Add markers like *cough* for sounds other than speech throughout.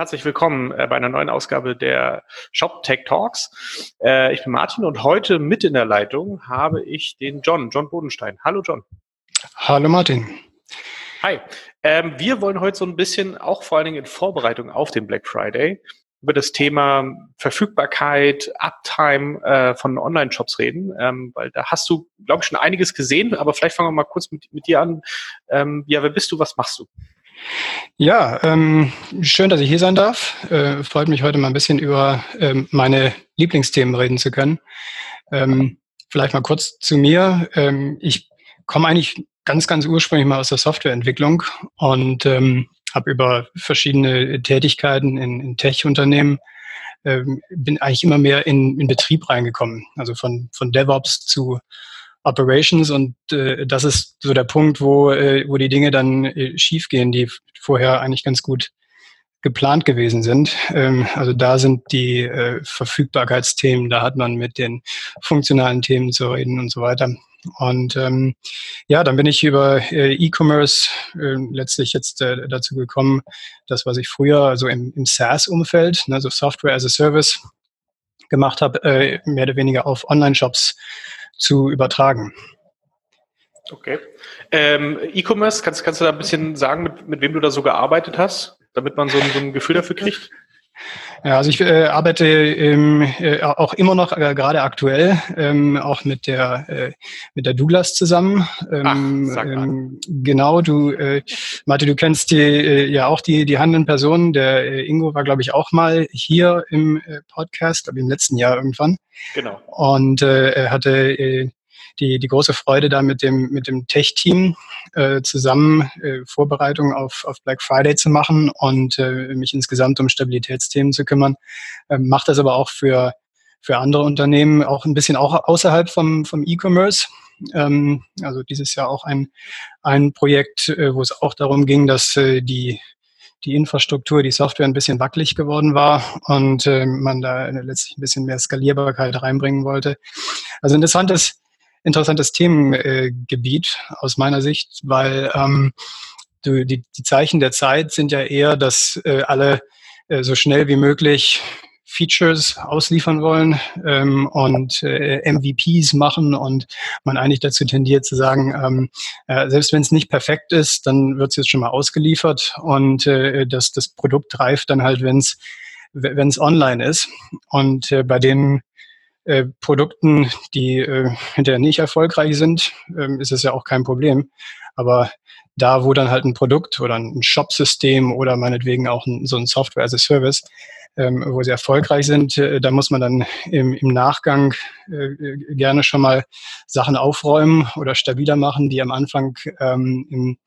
herzlich willkommen äh, bei einer neuen Ausgabe der Shop Tech Talks. Äh, ich bin Martin und heute mit in der Leitung habe ich den John, John Bodenstein. Hallo John. Hallo Martin. Hi. Ähm, wir wollen heute so ein bisschen, auch vor allen Dingen in Vorbereitung auf den Black Friday, über das Thema Verfügbarkeit, Uptime äh, von Online-Shops reden, ähm, weil da hast du, glaube ich, schon einiges gesehen, aber vielleicht fangen wir mal kurz mit, mit dir an. Ähm, ja, wer bist du, was machst du? Ja, ähm, schön, dass ich hier sein darf. Äh, freut mich heute mal ein bisschen über ähm, meine Lieblingsthemen reden zu können. Ähm, vielleicht mal kurz zu mir. Ähm, ich komme eigentlich ganz, ganz ursprünglich mal aus der Softwareentwicklung und ähm, habe über verschiedene Tätigkeiten in, in Tech-Unternehmen ähm, bin eigentlich immer mehr in, in Betrieb reingekommen. Also von, von DevOps zu Operations und äh, das ist so der Punkt, wo, äh, wo die Dinge dann äh, schiefgehen, die vorher eigentlich ganz gut geplant gewesen sind. Ähm, also da sind die äh, Verfügbarkeitsthemen, da hat man mit den funktionalen Themen zu reden und so weiter. Und ähm, ja, dann bin ich über äh, E-Commerce äh, letztlich jetzt äh, dazu gekommen, das, was ich früher also im, im SaaS-Umfeld, ne, also Software as a Service, gemacht habe, äh, mehr oder weniger auf Online-Shops zu übertragen. Okay. Ähm, E-Commerce, kannst, kannst du da ein bisschen sagen, mit, mit wem du da so gearbeitet hast, damit man so so ein Gefühl dafür kriegt? Ja, also ich äh, arbeite ähm, äh, auch immer noch äh, gerade aktuell ähm, auch mit der äh, mit der Douglas zusammen. Ähm, Ach, sag. Ähm, genau, du äh, Martin, du kennst die äh, ja auch die die handelnden Personen. Der äh, Ingo war glaube ich auch mal hier im äh, Podcast, glaube im letzten Jahr irgendwann. Genau. Und äh, er hatte äh, die, die große Freude, da mit dem, mit dem Tech-Team äh, zusammen äh, Vorbereitungen auf, auf Black Friday zu machen und äh, mich insgesamt um Stabilitätsthemen zu kümmern. Ähm, macht das aber auch für, für andere Unternehmen, auch ein bisschen auch außerhalb vom, vom E-Commerce. Ähm, also dieses Jahr auch ein, ein Projekt, äh, wo es auch darum ging, dass äh, die die Infrastruktur, die Software ein bisschen wackelig geworden war und äh, man da letztlich ein bisschen mehr Skalierbarkeit reinbringen wollte. Also interessantes, interessantes Themengebiet aus meiner Sicht, weil ähm, die, die Zeichen der Zeit sind ja eher, dass äh, alle äh, so schnell wie möglich Features ausliefern wollen ähm, und äh, MVPs machen und man eigentlich dazu tendiert zu sagen, ähm, äh, selbst wenn es nicht perfekt ist, dann wird es jetzt schon mal ausgeliefert und äh, das, das Produkt reift dann halt, wenn es wenn es online ist. Und äh, bei den äh, Produkten, die äh, hinterher nicht erfolgreich sind, ähm, ist es ja auch kein Problem. Aber da, wo dann halt ein Produkt oder ein Shop-System oder meinetwegen auch ein, so ein Software as a Service, ähm, wo sie erfolgreich sind, äh, da muss man dann im, im Nachgang äh, gerne schon mal Sachen aufräumen oder stabiler machen, die am Anfang ähm, im,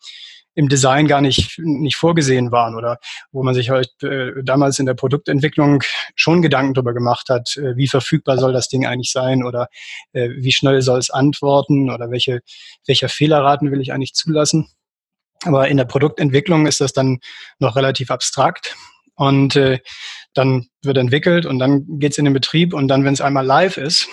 im Design gar nicht, nicht vorgesehen waren oder wo man sich halt äh, damals in der Produktentwicklung schon Gedanken darüber gemacht hat, äh, wie verfügbar soll das Ding eigentlich sein oder äh, wie schnell soll es antworten oder welche, welcher Fehlerraten will ich eigentlich zulassen. Aber in der Produktentwicklung ist das dann noch relativ abstrakt und äh, dann wird entwickelt und dann geht's in den Betrieb und dann, wenn es einmal live ist,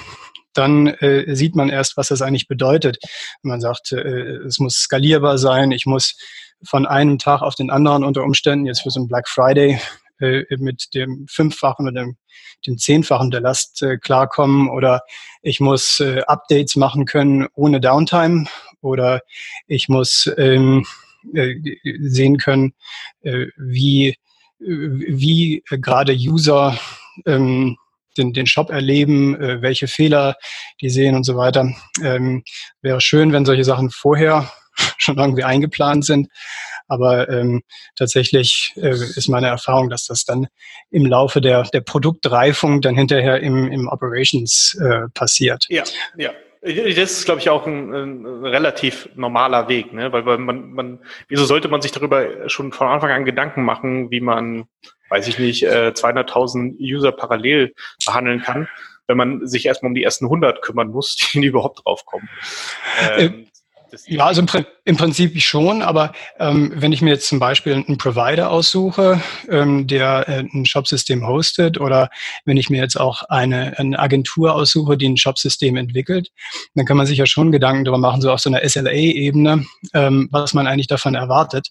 dann äh, sieht man erst, was das eigentlich bedeutet. Man sagt, äh, es muss skalierbar sein, ich muss von einem Tag auf den anderen unter Umständen jetzt für so ein Black Friday äh, mit dem fünffachen oder dem, dem zehnfachen der Last äh, klarkommen oder ich muss äh, Updates machen können ohne Downtime oder ich muss ähm, äh, sehen können, äh, wie, wie gerade User ähm, den, den Shop erleben, äh, welche Fehler die sehen und so weiter. Ähm, wäre schön, wenn solche Sachen vorher *laughs* schon irgendwie eingeplant sind. Aber ähm, tatsächlich äh, ist meine Erfahrung, dass das dann im Laufe der, der Produktreifung dann hinterher im, im Operations äh, passiert. Ja, ja. Das ist, glaube ich, auch ein, ein, relativ normaler Weg, ne? weil, weil man, man, wieso sollte man sich darüber schon von Anfang an Gedanken machen, wie man weiß ich nicht, äh, 200.000 User parallel behandeln kann, wenn man sich erstmal um die ersten 100 kümmern muss, *laughs* die überhaupt draufkommen. Äh, ähm, ja, also im, im, Prinzip schon, aber ähm, wenn ich mir jetzt zum Beispiel einen Provider aussuche, ähm, der äh, ein Shopsystem hostet, oder wenn ich mir jetzt auch eine, eine Agentur aussuche, die ein Shopsystem entwickelt, dann kann man sich ja schon Gedanken darüber machen, so auf so einer SLA-Ebene, ähm, was man eigentlich davon erwartet.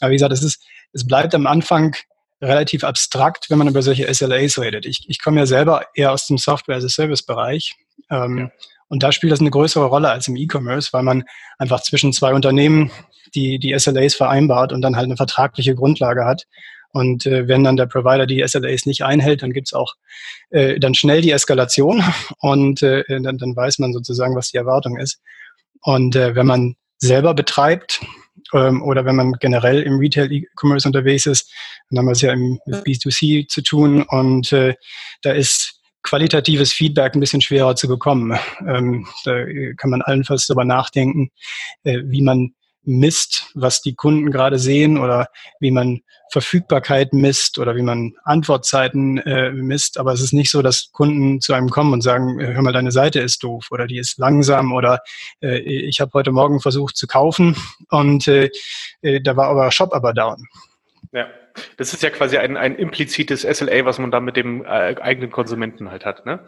Aber wie gesagt, es ist, es bleibt am Anfang relativ abstrakt, wenn man über solche SLAs redet. Ich, ich komme ja selber eher aus dem Software-as-a-Service-Bereich. Ähm, ja. Und da spielt das eine größere Rolle als im E-Commerce, weil man einfach zwischen zwei Unternehmen die, die SLAs vereinbart und dann halt eine vertragliche Grundlage hat. Und äh, wenn dann der Provider die SLAs nicht einhält, dann gibt's auch äh, dann schnell die Eskalation *laughs* und äh, dann, dann weiß man sozusagen, was die Erwartung ist. Und äh, wenn man selber betreibt ähm, oder wenn man generell im Retail-E-Commerce unterwegs ist, dann haben wir es ja im, mit B2C zu tun und äh, da ist qualitatives Feedback ein bisschen schwerer zu bekommen. Ähm, da kann man allenfalls darüber nachdenken, äh, wie man misst, was die Kunden gerade sehen oder wie man Verfügbarkeit misst oder wie man Antwortzeiten äh, misst. Aber es ist nicht so, dass Kunden zu einem kommen und sagen, äh, hör mal, deine Seite ist doof oder die ist langsam oder äh, ich habe heute Morgen versucht zu kaufen und äh, äh, da war aber Shop aber down. Ja. Das ist ja quasi ein, ein implizites SLA, was man dann mit dem äh, eigenen Konsumenten halt hat, ne?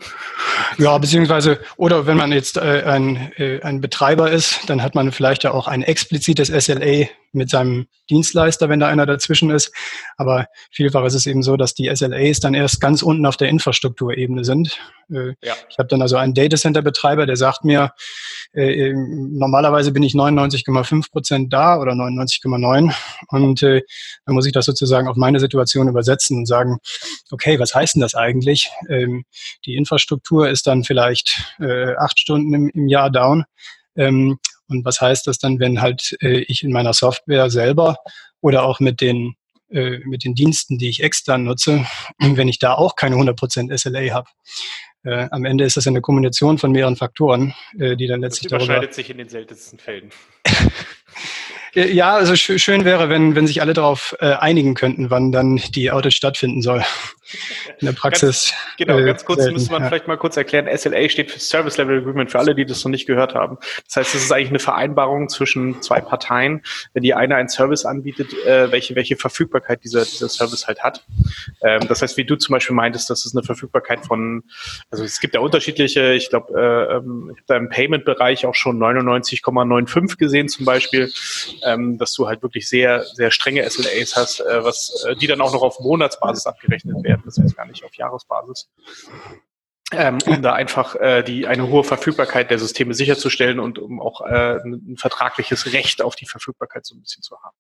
Ja, beziehungsweise, oder wenn man jetzt äh, ein, äh, ein Betreiber ist, dann hat man vielleicht ja auch ein explizites SLA mit seinem Dienstleister, wenn da einer dazwischen ist. Aber vielfach ist es eben so, dass die SLAs dann erst ganz unten auf der Infrastrukturebene sind. Äh, ja. Ich habe dann also einen Datacenter-Betreiber, der sagt mir, äh, normalerweise bin ich 99,5 Prozent da oder 99,9 und äh, dann muss ich das sozusagen auf meine Situation übersetzen und sagen, okay, was heißt denn das eigentlich? Ähm, die Infrastruktur ist dann vielleicht äh, acht Stunden im, im Jahr down. Ähm, und was heißt das dann, wenn halt äh, ich in meiner Software selber oder auch mit den äh, mit den Diensten, die ich extern nutze, wenn ich da auch keine 100% SLA habe. Äh, am Ende ist das eine Kombination von mehreren Faktoren, äh, die dann letztlich das überschneidet darüber sich in den seltensten Fällen. *laughs* Ja, also schön wäre, wenn, wenn sich alle darauf äh, einigen könnten, wann dann die Audit stattfinden soll. In der Praxis. Ganz, genau, äh, ganz kurz selten, müsste man ja. vielleicht mal kurz erklären. SLA steht für Service Level Agreement für alle, die das noch nicht gehört haben. Das heißt, es ist eigentlich eine Vereinbarung zwischen zwei Parteien, wenn die eine einen Service anbietet, äh, welche, welche Verfügbarkeit dieser, dieser Service halt hat. Ähm, das heißt, wie du zum Beispiel meintest, das ist eine Verfügbarkeit von, also es gibt ja unterschiedliche, ich glaube, äh, ähm, ich habe da im Payment-Bereich auch schon 99,95 gesehen zum Beispiel ähm, dass du halt wirklich sehr, sehr strenge SLAs hast, äh, was, äh, die dann auch noch auf Monatsbasis abgerechnet werden, das heißt gar nicht auf Jahresbasis. Ähm, um da einfach äh, die eine hohe Verfügbarkeit der Systeme sicherzustellen und um auch äh, ein, vertragliches Recht auf die Verfügbarkeit so ein bisschen zu haben.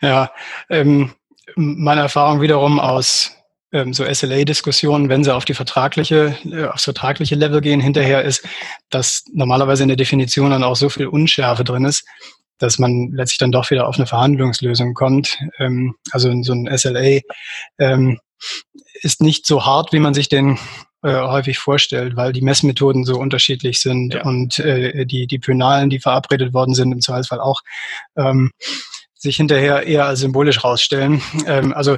Ja, ähm, meine Erfahrung wiederum aus ähm, so SLA-Diskussionen, wenn sie auf die vertragliche, äh, aufs vertragliche Level gehen, hinterher ist, dass normalerweise in der Definition dann auch so viel Unschärfe drin ist, dass man letztlich dann doch wieder auf eine Verhandlungslösung kommt. Ähm, also so ein SLA ähm, ist nicht so hart, wie man sich den äh, häufig vorstellt, weil die Messmethoden so unterschiedlich sind ja. und äh, die, die Pönalen, die verabredet worden sind, im Zweifelsfall auch. Ähm, sich hinterher eher als symbolisch rausstellen. Ähm, also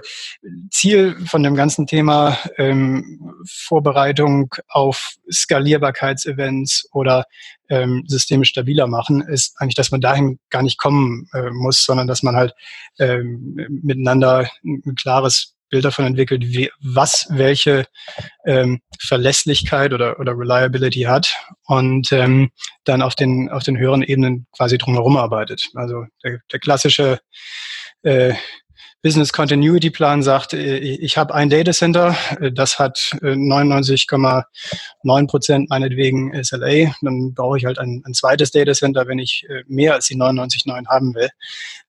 Ziel von dem ganzen Thema ähm, Vorbereitung auf Skalierbarkeitsevents oder ähm, Systeme stabiler machen, ist eigentlich, dass man dahin gar nicht kommen äh, muss, sondern dass man halt ähm, miteinander ein klares Bild davon entwickelt, wie, was welche ähm, Verlässlichkeit oder, oder Reliability hat und ähm, dann auf den, auf den höheren Ebenen quasi drumherum arbeitet. Also der, der klassische äh, Business Continuity Plan sagt, äh, ich habe ein Data Center, äh, das hat 99,9 äh, Prozent meinetwegen SLA, dann brauche ich halt ein, ein zweites Data Center, wenn ich mehr als die 99,9 haben will.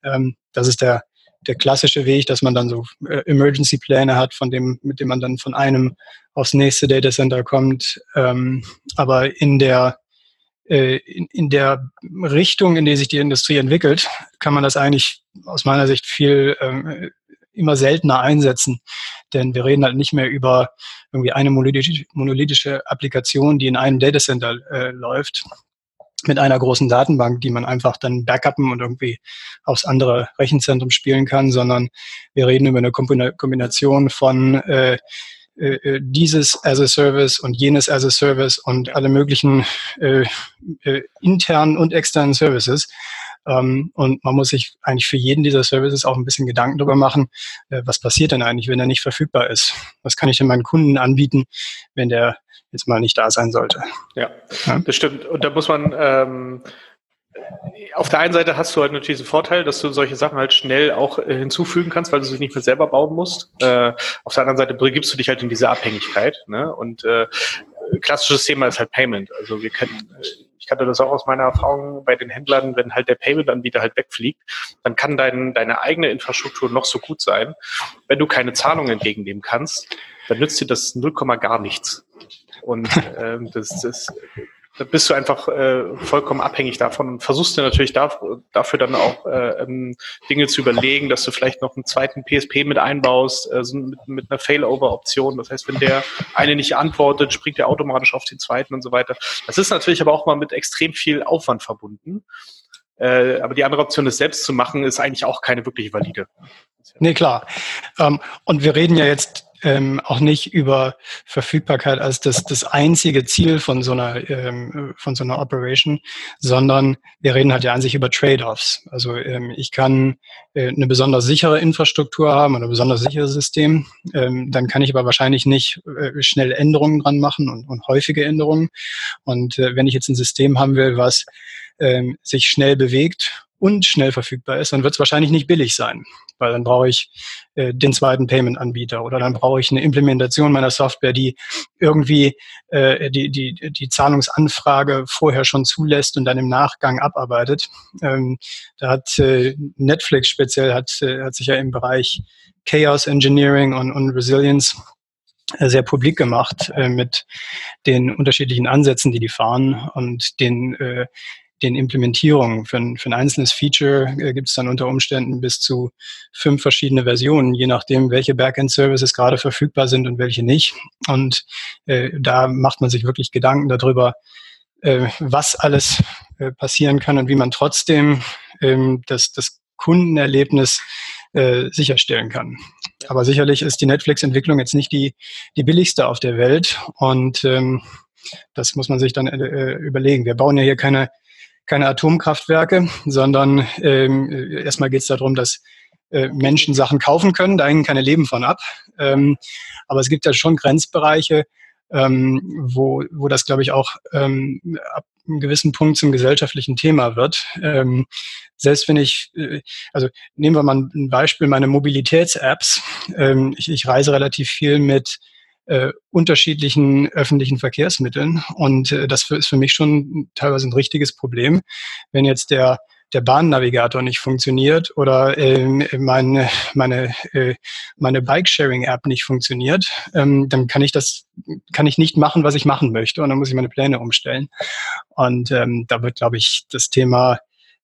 Ähm, das ist der der klassische Weg, dass man dann so äh, Emergency-Pläne hat, von dem, mit dem man dann von einem aufs nächste Data Center kommt. Ähm, aber in der äh, in, in der Richtung, in der sich die Industrie entwickelt, kann man das eigentlich aus meiner Sicht viel ähm, immer seltener einsetzen. Denn wir reden halt nicht mehr über irgendwie eine monolithische, Applikation, die in einem Datacenter äh, läuft, mit einer großen Datenbank, die man einfach dann backuppen und irgendwie aufs andere Rechenzentrum spielen kann, sondern wir reden über eine Kombination von äh, äh, äh, dieses as a Service und jenes as a Service und alle möglichen äh, äh, internen und externen Services. Ähm, und man muss sich eigentlich für jeden dieser Services auch ein bisschen Gedanken darüber machen, äh, was passiert denn eigentlich, wenn er nicht verfügbar ist? Was kann ich denn meinen Kunden anbieten, wenn der jetzt mal nicht da sein sollte. Ja, ja. das stimmt. Und da muss man, ähm, auf der einen Seite hast du halt natürlich den Vorteil, dass du solche Sachen halt schnell auch äh, hinzufügen kannst, weil du sie nicht mehr selber bauen musst. Äh, auf der anderen Seite begibst du dich halt in diese Abhängigkeit. Ne? Und äh, klassisches Thema ist halt Payment. Also wir kennen, äh, ich kannte das auch aus meiner Erfahrung bei den Händlern, wenn halt der Payment-Anbieter halt wegfliegt, dann kann dein, deine eigene Infrastruktur noch so gut sein. Wenn du keine Zahlungen entgegennehmen kannst, dann nützt dir das 0, gar nichts. Und ähm, das, das da bist du einfach äh, vollkommen abhängig davon und versuchst dir natürlich da, dafür dann auch äh, ähm, Dinge zu überlegen, dass du vielleicht noch einen zweiten PSP mit einbaust, äh, mit, mit einer Failover-Option. Das heißt, wenn der eine nicht antwortet, springt der automatisch auf den zweiten und so weiter. Das ist natürlich aber auch mal mit extrem viel Aufwand verbunden. Äh, aber die andere Option, das selbst zu machen, ist eigentlich auch keine wirklich valide. Nee, klar. Ähm, und wir reden ja jetzt ähm, auch nicht über Verfügbarkeit als das, das einzige Ziel von so einer ähm, von so einer Operation, sondern wir reden halt ja an sich über Trade-offs. Also ähm, ich kann äh, eine besonders sichere Infrastruktur haben oder ein besonders sicheres System, ähm, dann kann ich aber wahrscheinlich nicht äh, schnell Änderungen dran machen und, und häufige Änderungen. Und äh, wenn ich jetzt ein System haben will, was ähm, sich schnell bewegt und schnell verfügbar ist, dann wird es wahrscheinlich nicht billig sein, weil dann brauche ich äh, den zweiten Payment-Anbieter oder dann brauche ich eine Implementation meiner Software, die irgendwie äh, die, die, die Zahlungsanfrage vorher schon zulässt und dann im Nachgang abarbeitet. Ähm, da hat äh, Netflix speziell hat, äh, hat sich ja im Bereich Chaos Engineering und, und Resilience äh, sehr publik gemacht äh, mit den unterschiedlichen Ansätzen, die die fahren und den äh, den Implementierungen. Für ein, für ein einzelnes Feature äh, gibt es dann unter Umständen bis zu fünf verschiedene Versionen, je nachdem, welche Backend-Services gerade verfügbar sind und welche nicht. Und äh, da macht man sich wirklich Gedanken darüber, äh, was alles äh, passieren kann und wie man trotzdem ähm, das, das Kundenerlebnis äh, sicherstellen kann. Aber sicherlich ist die Netflix-Entwicklung jetzt nicht die, die billigste auf der Welt und ähm, das muss man sich dann äh, überlegen. Wir bauen ja hier keine keine Atomkraftwerke, sondern ähm, erstmal geht es darum, dass äh, Menschen Sachen kaufen können, da hängen keine Leben von ab. Ähm, aber es gibt ja schon Grenzbereiche, ähm, wo, wo das, glaube ich, auch ähm, ab einem gewissen Punkt zum gesellschaftlichen Thema wird. Ähm, selbst wenn ich, äh, also nehmen wir mal ein Beispiel, meine Mobilitäts-Apps. Ähm, ich, ich reise relativ viel mit äh, unterschiedlichen öffentlichen Verkehrsmitteln. Und äh, das ist für mich schon teilweise ein richtiges Problem, wenn jetzt der der Bahnnavigator nicht funktioniert oder ähm, meine, meine, äh, meine Bike-Sharing-App nicht funktioniert, ähm, dann kann ich das, kann ich nicht machen, was ich machen möchte und dann muss ich meine Pläne umstellen. Und ähm, da wird, glaube ich, das Thema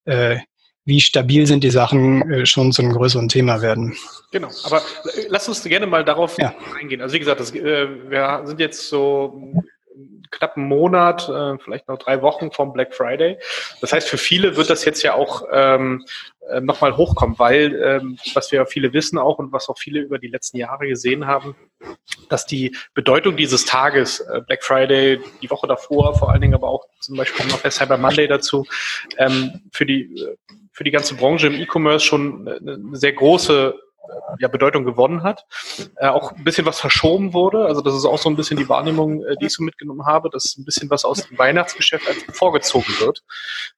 äh, wie stabil sind die Sachen, äh, schon zu einem größeren Thema werden. Genau, aber äh, lass uns gerne mal darauf ja. eingehen. Also wie gesagt, das, äh, wir sind jetzt so knapp einen Monat, äh, vielleicht noch drei Wochen vom Black Friday. Das heißt, für viele wird das jetzt ja auch ähm, äh, nochmal hochkommen, weil, ähm, was wir ja viele wissen auch und was auch viele über die letzten Jahre gesehen haben, dass die Bedeutung dieses Tages, äh, Black Friday, die Woche davor, vor allen Dingen aber auch zum Beispiel noch der Cyber Monday dazu, ähm, für die für die ganze Branche im E-Commerce schon eine sehr große ja, Bedeutung gewonnen hat. Äh, auch ein bisschen was verschoben wurde. Also das ist auch so ein bisschen die Wahrnehmung, äh, die ich so mitgenommen habe, dass ein bisschen was aus dem Weihnachtsgeschäft einfach vorgezogen wird,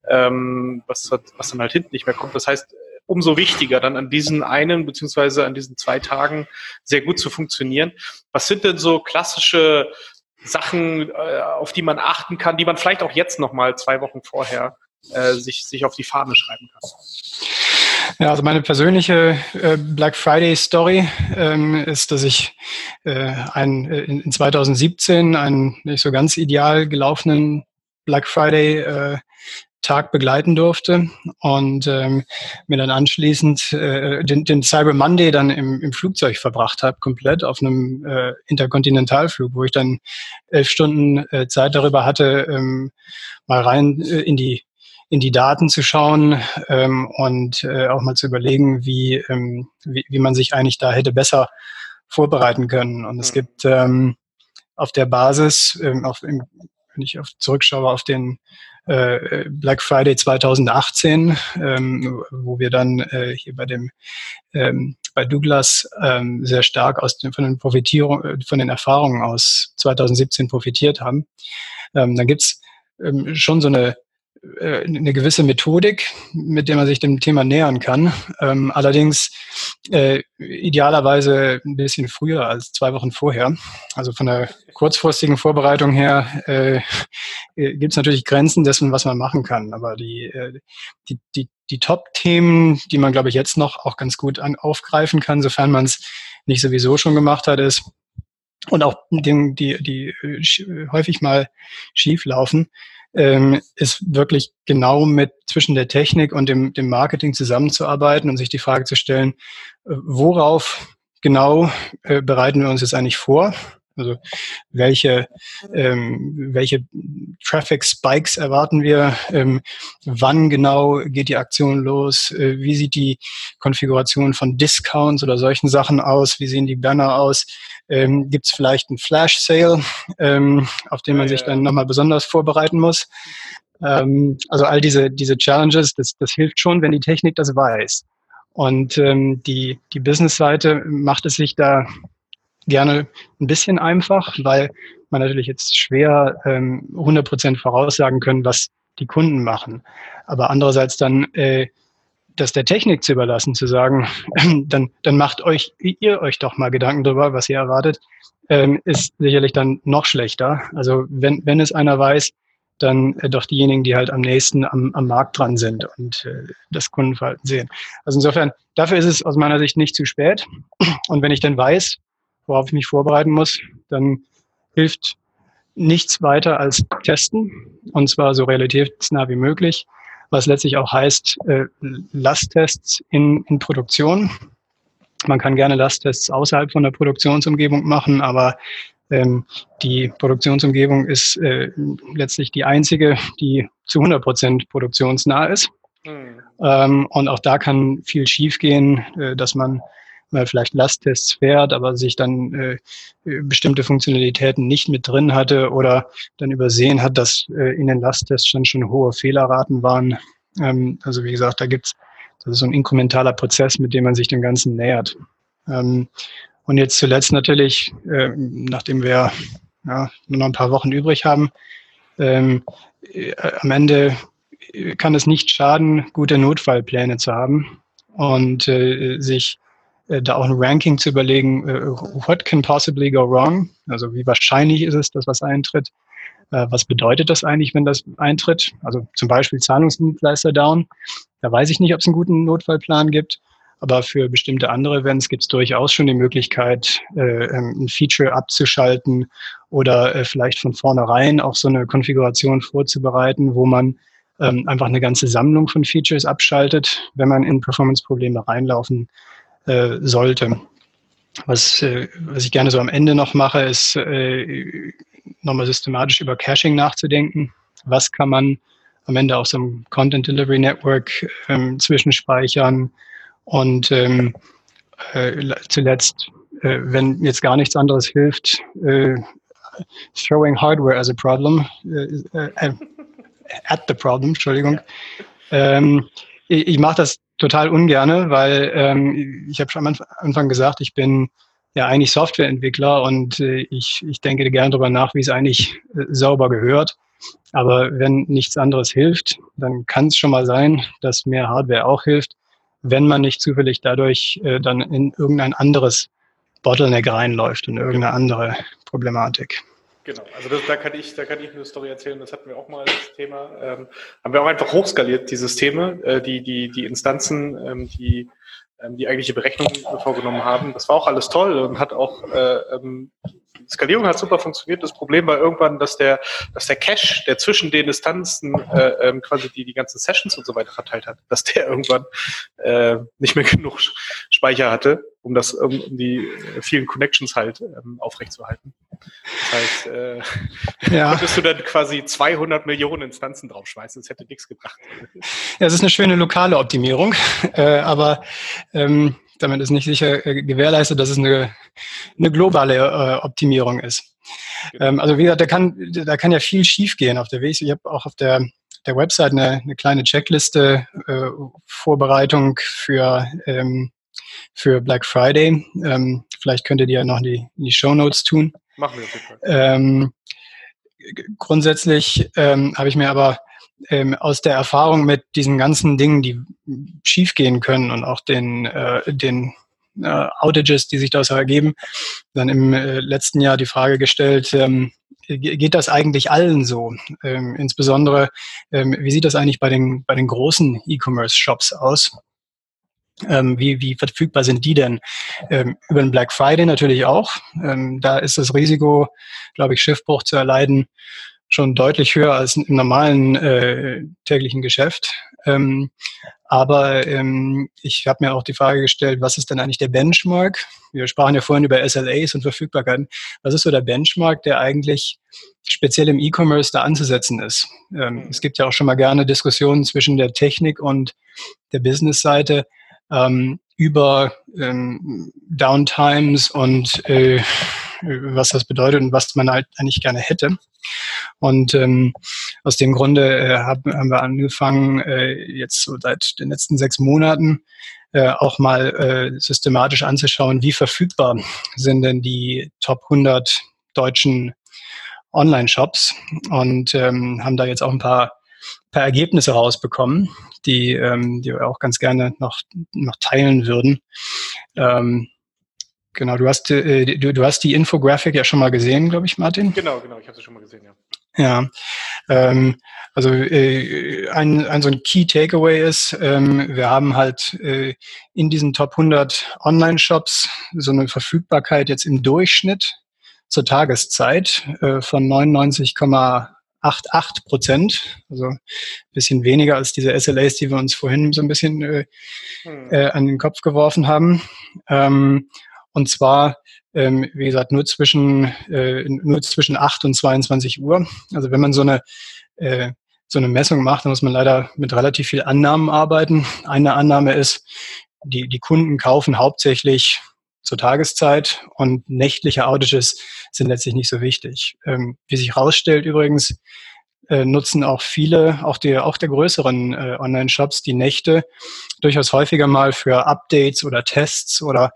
ähm, was, was dann halt hinten nicht mehr kommt. Das heißt, umso wichtiger, dann an diesen einen beziehungsweise an diesen zwei Tagen sehr gut zu funktionieren. Was sind denn so klassische Sachen, äh, auf die man achten kann, die man vielleicht auch jetzt noch mal zwei Wochen vorher äh, sich, sich auf die Fahne schreiben kann. Ja, also meine persönliche äh, Black Friday Story ähm, ist, dass ich äh, ein, äh, in 2017 einen nicht so ganz ideal gelaufenen Black Friday äh, Tag begleiten durfte und ähm, mir dann anschließend äh, den, den Cyber Monday dann im, im Flugzeug verbracht habe, komplett auf einem äh, Interkontinentalflug, wo ich dann elf Stunden äh, Zeit darüber hatte, ähm, mal rein äh, in die in die Daten zu schauen ähm, und äh, auch mal zu überlegen, wie, ähm, wie, wie man sich eigentlich da hätte besser vorbereiten können. Und es mhm. gibt ähm, auf der Basis, ähm, auf, im, wenn ich auf, zurückschaue auf den äh, Black Friday 2018, ähm, wo wir dann äh, hier bei dem ähm, bei Douglas ähm, sehr stark aus den, von den Profitierung, äh, von den Erfahrungen aus 2017 profitiert haben. Ähm, da gibt's ähm, schon so eine eine gewisse Methodik, mit der man sich dem Thema nähern kann. Ähm, allerdings äh, idealerweise ein bisschen früher als zwei Wochen vorher. Also von der kurzfristigen Vorbereitung her äh, gibt es natürlich Grenzen dessen, was man machen kann. Aber die, äh, die, die, die Top-Themen, die man, glaube ich, jetzt noch auch ganz gut an, aufgreifen kann, sofern man es nicht sowieso schon gemacht hat, ist, und auch die, die, die äh, häufig mal schief laufen, ähm, ist wirklich genau mit zwischen der Technik und dem, dem Marketing zusammenzuarbeiten und sich die Frage zu stellen, äh, worauf genau äh, bereiten wir uns jetzt eigentlich vor? Also welche, ähm, welche Traffic Spikes erwarten wir? Ähm, wann genau geht die Aktion los? Äh, wie sieht die Konfiguration von Discounts oder solchen Sachen aus? Wie sehen die Banner aus? Ähm, Gibt es vielleicht einen Flash Sale, ähm, auf den man sich dann nochmal besonders vorbereiten muss? Ähm, also all diese, diese Challenges, das, das hilft schon, wenn die Technik das weiß. Und ähm, die, die Business-Seite macht es sich da gerne ein bisschen einfach, weil man natürlich jetzt schwer ähm, 100% voraussagen können, was die Kunden machen. Aber andererseits dann äh, das der Technik zu überlassen, zu sagen, dann, dann macht euch, ihr euch doch mal Gedanken darüber, was ihr erwartet, ähm, ist sicherlich dann noch schlechter. Also wenn, wenn es einer weiß, dann äh, doch diejenigen, die halt am nächsten am, am Markt dran sind und äh, das Kundenverhalten sehen. Also insofern, dafür ist es aus meiner Sicht nicht zu spät. Und wenn ich dann weiß, worauf ich mich vorbereiten muss, dann hilft nichts weiter als testen und zwar so realitätsnah wie möglich, was letztlich auch heißt äh, Lasttests in, in Produktion. Man kann gerne Lasttests außerhalb von der Produktionsumgebung machen, aber ähm, die Produktionsumgebung ist äh, letztlich die einzige, die zu 100 Prozent produktionsnah ist. Mhm. Ähm, und auch da kann viel schiefgehen, äh, dass man mal vielleicht Lasttests fährt, aber sich dann äh, bestimmte Funktionalitäten nicht mit drin hatte oder dann übersehen hat, dass äh, in den Lasttests schon, schon hohe Fehlerraten waren. Ähm, also wie gesagt, da gibt's, das ist so ein inkrementaler Prozess, mit dem man sich dem Ganzen nähert. Ähm, und jetzt zuletzt natürlich, äh, nachdem wir ja, nur noch ein paar Wochen übrig haben, ähm, äh, am Ende kann es nicht schaden, gute Notfallpläne zu haben und äh, sich äh, da auch ein Ranking zu überlegen, äh, what can possibly go wrong? Also wie wahrscheinlich ist es, dass was eintritt? Äh, was bedeutet das eigentlich, wenn das eintritt? Also zum Beispiel Zahlungsdienstleister down. Da weiß ich nicht, ob es einen guten Notfallplan gibt. Aber für bestimmte andere Events gibt es durchaus schon die Möglichkeit, äh, ähm, ein Feature abzuschalten oder äh, vielleicht von vornherein auch so eine Konfiguration vorzubereiten, wo man ähm, einfach eine ganze Sammlung von Features abschaltet, wenn man in Performance-Probleme reinlaufen äh, sollte. Was, äh, was ich gerne so am Ende noch mache, ist äh, nochmal systematisch über Caching nachzudenken. Was kann man am Ende aus so einem Content Delivery Network ähm, zwischenspeichern und ähm, äh, zuletzt, äh, wenn jetzt gar nichts anderes hilft, äh, throwing hardware as a problem, äh, äh, at the problem, Entschuldigung. Ähm, ich, ich mache das total ungerne, weil ähm, ich habe schon am Anfang gesagt, ich bin ja eigentlich Softwareentwickler und äh, ich, ich denke gerne darüber nach, wie es eigentlich äh, sauber gehört. Aber wenn nichts anderes hilft, dann kann es schon mal sein, dass mehr Hardware auch hilft, wenn man nicht zufällig dadurch äh, dann in irgendein anderes Bottleneck reinläuft, in irgendeine andere Problematik. Genau, also das, da kann ich, da kann ich eine Story erzählen, das hatten wir auch mal als Thema. Ähm, haben wir auch einfach hochskaliert, die Systeme, äh, die, die, die Instanzen, ähm, die ähm, die eigentliche Berechnung vorgenommen haben. Das war auch alles toll und hat auch äh, ähm, Skalierung hat super funktioniert. Das Problem war irgendwann, dass der, dass der Cache, der zwischen den Instanzen äh, ähm, quasi die, die ganzen Sessions und so weiter verteilt hat, dass der *laughs* irgendwann äh, nicht mehr genug Speicher hatte, um das, um, um die vielen Connections halt ähm, aufrechtzuerhalten. Das heißt, äh, *laughs* ja. konntest du dann quasi 200 Millionen Instanzen draufschmeißen. Das hätte nichts gebracht. Ja, es ist eine schöne lokale Optimierung, *laughs* äh, aber ähm, damit ist nicht sicher äh, gewährleistet, dass es eine, eine globale äh, Optimierung ist. Genau. Ähm, also wie gesagt, da kann, da kann ja viel schiefgehen auf der Weg. Ich habe auch auf der, der Website eine, eine kleine Checkliste äh, Vorbereitung für, ähm, für Black Friday. Ähm, vielleicht könnt ihr die ja noch in die, in die Show Notes tun. Machen wir auf jeden Fall. Ähm, grundsätzlich ähm, habe ich mir aber ähm, aus der Erfahrung mit diesen ganzen Dingen, die schiefgehen können und auch den, äh, den äh, Outages, die sich daraus ergeben, dann im äh, letzten Jahr die Frage gestellt, ähm, geht das eigentlich allen so? Ähm, insbesondere, ähm, wie sieht das eigentlich bei den, bei den großen E-Commerce-Shops aus? Ähm, wie, wie verfügbar sind die denn? Ähm, über den Black Friday natürlich auch. Ähm, da ist das Risiko, glaube ich, Schiffbruch zu erleiden, schon deutlich höher als im normalen äh, täglichen Geschäft. Ähm, aber ähm, ich habe mir auch die Frage gestellt, was ist denn eigentlich der Benchmark? Wir sprachen ja vorhin über SLAs und Verfügbarkeiten. Was ist so der Benchmark, der eigentlich speziell im E-Commerce da anzusetzen ist? Ähm. Es gibt ja auch schon mal gerne Diskussionen zwischen der Technik und der Business-Seite ähm, über ähm, Downtimes und äh, was das bedeutet und was man halt eigentlich gerne hätte. Und ähm, aus dem Grunde äh, haben, haben wir angefangen, äh, jetzt so seit den letzten sechs Monaten äh, auch mal äh, systematisch anzuschauen, wie verfügbar sind denn die Top 100 deutschen Online-Shops und ähm, haben da jetzt auch ein paar, paar Ergebnisse rausbekommen, die, ähm, die wir auch ganz gerne noch, noch teilen würden. Ähm, Genau, du hast, äh, du, du hast die Infografik ja schon mal gesehen, glaube ich, Martin. Genau, genau, ich habe sie schon mal gesehen, ja. Ja, ähm, also äh, ein, ein so ein Key Takeaway ist, ähm, wir haben halt äh, in diesen Top 100 Online-Shops so eine Verfügbarkeit jetzt im Durchschnitt zur Tageszeit äh, von 99,88 Prozent, also ein bisschen weniger als diese SLAs, die wir uns vorhin so ein bisschen äh, hm. äh, an den Kopf geworfen haben. Ähm, und zwar, ähm, wie gesagt, nur zwischen, äh, nur zwischen 8 und 22 Uhr. Also wenn man so eine, äh, so eine Messung macht, dann muss man leider mit relativ viel Annahmen arbeiten. Eine Annahme ist, die, die Kunden kaufen hauptsächlich zur Tageszeit und nächtliche Outages sind letztlich nicht so wichtig. Ähm, wie sich herausstellt übrigens, äh, nutzen auch viele, auch die, auch der größeren äh, Online-Shops, die Nächte durchaus häufiger mal für Updates oder Tests oder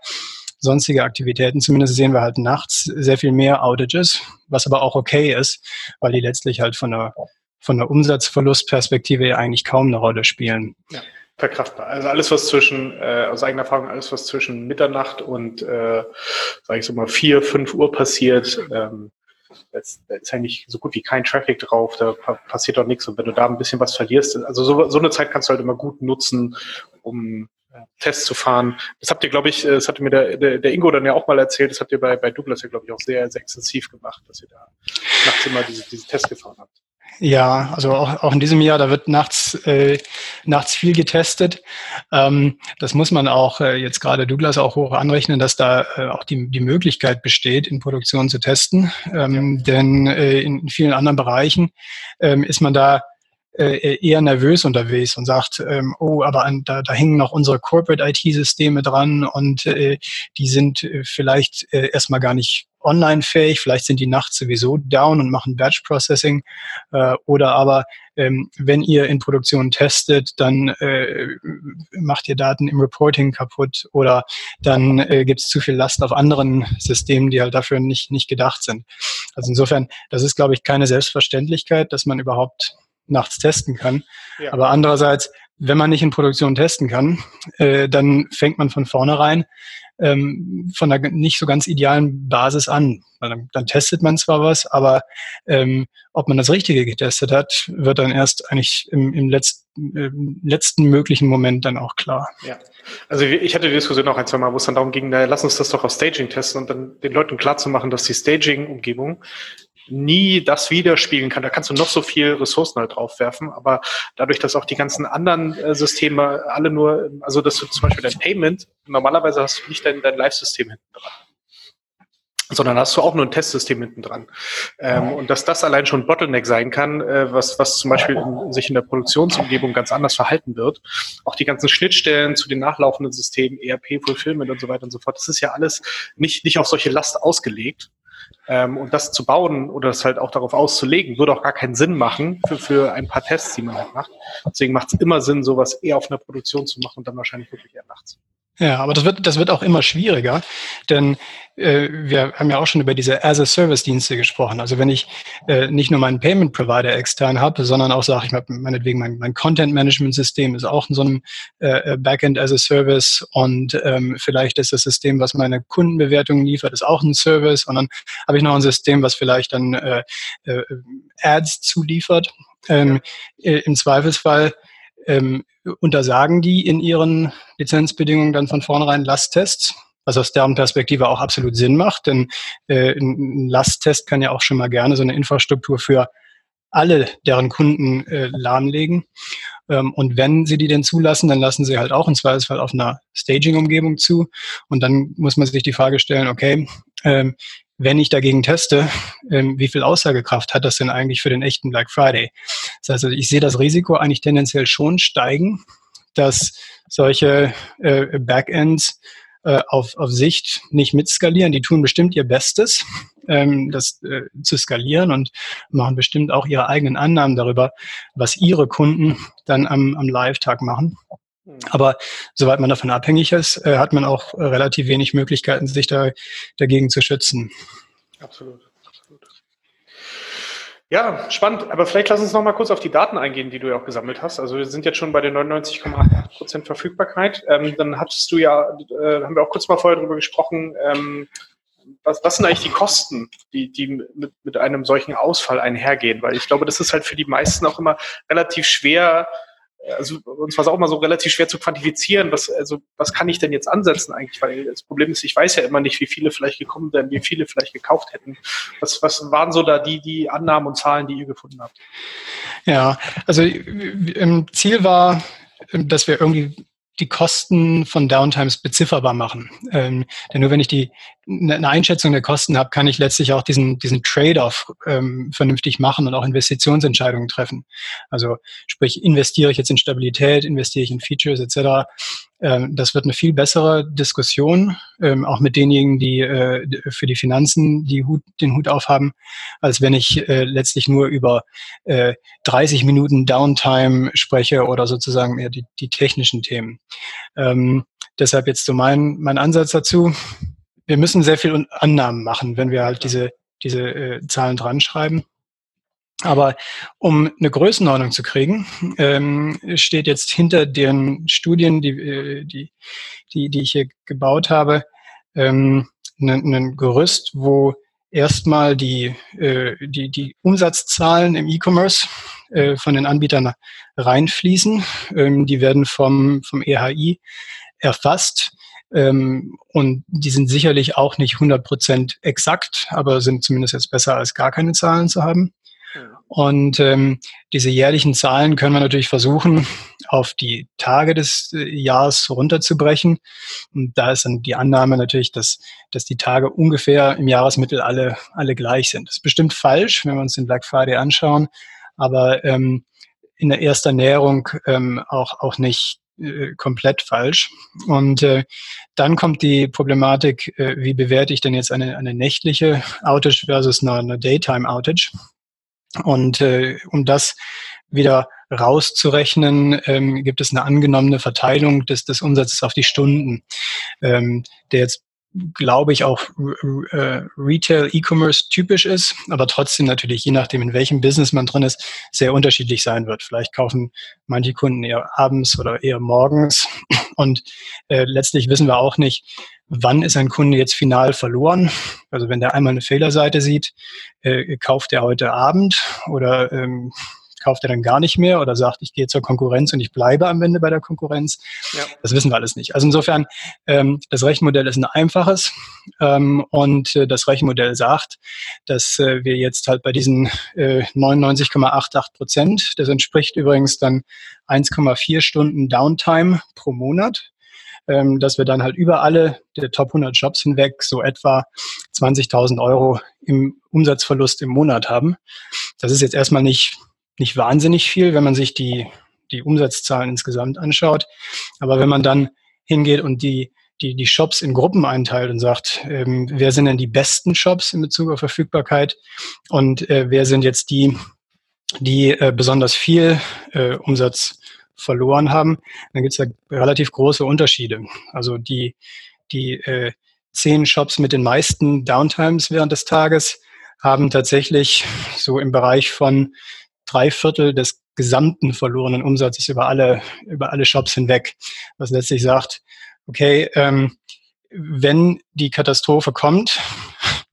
sonstige Aktivitäten. Zumindest sehen wir halt nachts sehr viel mehr Outages, was aber auch okay ist, weil die letztlich halt von der, von der Umsatzverlustperspektive eigentlich kaum eine Rolle spielen. Ja verkraftbar. Also alles, was zwischen, äh, aus eigener Erfahrung, alles, was zwischen Mitternacht und, äh, sage ich so mal, vier, fünf Uhr passiert, ähm, da ist, da ist eigentlich so gut wie kein Traffic drauf, da passiert doch nichts. Und wenn du da ein bisschen was verlierst, also so, so eine Zeit kannst du halt immer gut nutzen, um Tests zu fahren. Das habt ihr, glaube ich, das hatte mir der, der, Ingo dann ja auch mal erzählt, das habt ihr bei, bei Douglas ja, glaube ich, auch sehr, sehr extensiv gemacht, dass ihr da nachts immer diese, diese Tests gefahren habt. Ja, also auch, auch in diesem Jahr, da wird nachts, äh, nachts viel getestet. Ähm, das muss man auch äh, jetzt gerade Douglas auch hoch anrechnen, dass da äh, auch die, die Möglichkeit besteht, in Produktion zu testen. Ähm, ja. Denn äh, in, in vielen anderen Bereichen ähm, ist man da äh, eher nervös unterwegs und sagt, ähm, oh, aber an, da, da hängen noch unsere Corporate IT-Systeme dran und äh, die sind äh, vielleicht äh, erstmal gar nicht online-fähig, vielleicht sind die nachts sowieso down und machen Batch-Processing äh, oder aber ähm, wenn ihr in Produktion testet, dann äh, macht ihr Daten im Reporting kaputt oder dann äh, gibt es zu viel Last auf anderen Systemen, die halt dafür nicht, nicht gedacht sind. Also insofern, das ist, glaube ich, keine Selbstverständlichkeit, dass man überhaupt nachts testen kann. Ja. Aber andererseits, wenn man nicht in Produktion testen kann, äh, dann fängt man von vornherein ähm, von einer nicht so ganz idealen Basis an. Dann, dann testet man zwar was, aber ähm, ob man das Richtige getestet hat, wird dann erst eigentlich im, im letzten, im letzten möglichen Moment dann auch klar. Ja. Also ich hatte die Diskussion auch ein, zwei Mal, wo es dann darum ging, na, lass uns das doch auf Staging testen und dann den Leuten klarzumachen, dass die Staging-Umgebung nie das widerspiegeln kann. Da kannst du noch so viel Ressourcen halt draufwerfen, aber dadurch, dass auch die ganzen anderen äh, Systeme alle nur, also dass du zum Beispiel dein Payment, normalerweise hast du nicht dein, dein Live-System hinten dran sondern hast du auch nur ein Testsystem hinten dran. Ähm, und dass das allein schon Bottleneck sein kann, äh, was, was zum Beispiel in, sich in der Produktionsumgebung ganz anders verhalten wird. Auch die ganzen Schnittstellen zu den nachlaufenden Systemen, ERP, Fulfillment und so weiter und so fort, das ist ja alles nicht, nicht auf solche Last ausgelegt. Ähm, und das zu bauen oder das halt auch darauf auszulegen, würde auch gar keinen Sinn machen für, für ein paar Tests, die man halt macht. Deswegen macht es immer Sinn, sowas eher auf einer Produktion zu machen und dann wahrscheinlich wirklich eher nachts. Ja, aber das wird, das wird auch immer schwieriger, denn äh, wir haben ja auch schon über diese As-a-Service-Dienste gesprochen. Also wenn ich äh, nicht nur meinen Payment-Provider extern habe, sondern auch sage, ich habe meinetwegen mein, mein Content-Management-System ist auch in so einem äh, Backend as a Service und ähm, vielleicht ist das System, was meine Kundenbewertungen liefert, ist auch ein Service und dann habe ich noch ein System, was vielleicht dann äh, äh, Ads zuliefert. Ähm, äh, Im Zweifelsfall ähm, untersagen die in ihren Lizenzbedingungen dann von vornherein Lasttests, was aus deren Perspektive auch absolut Sinn macht, denn äh, ein Lasttest kann ja auch schon mal gerne so eine Infrastruktur für alle deren Kunden äh, lahmlegen. Ähm, und wenn sie die denn zulassen, dann lassen sie halt auch im Zweifelsfall auf einer Staging-Umgebung zu. Und dann muss man sich die Frage stellen, okay, ähm, wenn ich dagegen teste, ähm, wie viel Aussagekraft hat das denn eigentlich für den echten Black Friday? Das heißt, also ich sehe das Risiko eigentlich tendenziell schon steigen, dass solche äh, Backends äh, auf, auf Sicht nicht mitskalieren. Die tun bestimmt ihr Bestes, ähm, das äh, zu skalieren und machen bestimmt auch ihre eigenen Annahmen darüber, was ihre Kunden dann am, am Live-Tag machen. Mhm. Aber soweit man davon abhängig ist, äh, hat man auch äh, relativ wenig Möglichkeiten, sich da dagegen zu schützen. Absolut. absolut. Ja, spannend. Aber vielleicht lass uns noch mal kurz auf die Daten eingehen, die du ja auch gesammelt hast. Also wir sind jetzt schon bei der 99,8 Prozent Verfügbarkeit. Ähm, dann hattest du ja, äh, haben wir auch kurz mal vorher darüber gesprochen, ähm, was, was sind eigentlich die Kosten, die, die mit, mit einem solchen Ausfall einhergehen? Weil ich glaube, das ist halt für die meisten auch immer relativ schwer, also uns war es auch mal so relativ schwer zu quantifizieren, was, also, was kann ich denn jetzt ansetzen eigentlich? Weil das Problem ist, ich weiß ja immer nicht, wie viele vielleicht gekommen wären, wie viele vielleicht gekauft hätten. Was, was waren so da die, die Annahmen und Zahlen, die ihr gefunden habt? Ja, also im Ziel war, dass wir irgendwie die Kosten von Downtimes bezifferbar machen. Ähm, denn nur wenn ich die eine Einschätzung der Kosten habe, kann ich letztlich auch diesen, diesen Trade-off ähm, vernünftig machen und auch Investitionsentscheidungen treffen. Also sprich, investiere ich jetzt in Stabilität, investiere ich in Features etc. Ähm, das wird eine viel bessere Diskussion, ähm, auch mit denjenigen, die äh, für die Finanzen die Hut, den Hut aufhaben, als wenn ich äh, letztlich nur über äh, 30 Minuten Downtime spreche oder sozusagen eher die, die technischen Themen. Ähm, deshalb jetzt so mein, mein Ansatz dazu wir müssen sehr viel Annahmen machen, wenn wir halt diese, diese äh, Zahlen dran schreiben. Aber um eine Größenordnung zu kriegen, ähm, steht jetzt hinter den Studien, die, äh, die, die, die ich hier gebaut habe, ähm, ein, ein Gerüst, wo erstmal die, äh, die, die Umsatzzahlen im E-Commerce äh, von den Anbietern reinfließen. Ähm, die werden vom, vom EHI erfasst. Ähm, und die sind sicherlich auch nicht 100 Prozent exakt, aber sind zumindest jetzt besser als gar keine Zahlen zu haben. Und ähm, diese jährlichen Zahlen können wir natürlich versuchen, auf die Tage des äh, Jahres runterzubrechen. Und da ist dann die Annahme natürlich, dass, dass die Tage ungefähr im Jahresmittel alle, alle gleich sind. Das ist bestimmt falsch, wenn wir uns den Black Friday anschauen, aber ähm, in der ersten Näherung ähm, auch, auch nicht äh, komplett falsch. Und äh, dann kommt die Problematik, äh, wie bewerte ich denn jetzt eine, eine nächtliche Outage versus eine, eine Daytime Outage? Und äh, um das wieder rauszurechnen, ähm, gibt es eine angenommene Verteilung des, des Umsatzes auf die Stunden, ähm, der jetzt glaube ich, auch äh, Retail, E-Commerce typisch ist, aber trotzdem natürlich, je nachdem, in welchem Business man drin ist, sehr unterschiedlich sein wird. Vielleicht kaufen manche Kunden eher abends oder eher morgens. Und äh, letztlich wissen wir auch nicht, wann ist ein Kunde jetzt final verloren. Also wenn der einmal eine Fehlerseite sieht, äh, kauft er heute Abend oder ähm, kauft er dann gar nicht mehr oder sagt, ich gehe zur Konkurrenz und ich bleibe am Ende bei der Konkurrenz. Ja. Das wissen wir alles nicht. Also insofern, ähm, das Rechenmodell ist ein einfaches ähm, und äh, das Rechenmodell sagt, dass äh, wir jetzt halt bei diesen äh, 99,88 Prozent, das entspricht übrigens dann 1,4 Stunden Downtime pro Monat, ähm, dass wir dann halt über alle der Top 100 Jobs hinweg so etwa 20.000 Euro im Umsatzverlust im Monat haben. Das ist jetzt erstmal nicht nicht wahnsinnig viel, wenn man sich die, die Umsatzzahlen insgesamt anschaut. Aber wenn man dann hingeht und die, die, die Shops in Gruppen einteilt und sagt, ähm, wer sind denn die besten Shops in Bezug auf Verfügbarkeit und äh, wer sind jetzt die, die äh, besonders viel äh, Umsatz verloren haben, dann gibt es da relativ große Unterschiede. Also die, die äh, zehn Shops mit den meisten Downtimes während des Tages haben tatsächlich so im Bereich von drei Viertel des gesamten verlorenen Umsatzes über alle, über alle Shops hinweg. Was letztlich sagt, okay, ähm, wenn die Katastrophe kommt,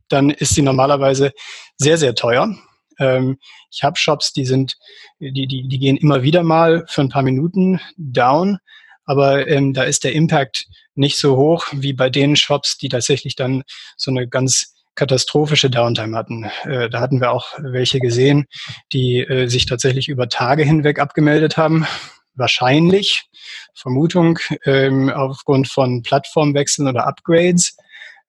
dann ist sie normalerweise sehr, sehr teuer. Ähm, ich habe Shops, die sind, die, die, die gehen immer wieder mal für ein paar Minuten down, aber ähm, da ist der Impact nicht so hoch wie bei den Shops, die tatsächlich dann so eine ganz katastrophische Downtime hatten. Äh, da hatten wir auch welche gesehen, die äh, sich tatsächlich über Tage hinweg abgemeldet haben. Wahrscheinlich, Vermutung, ähm, aufgrund von Plattformwechseln oder Upgrades.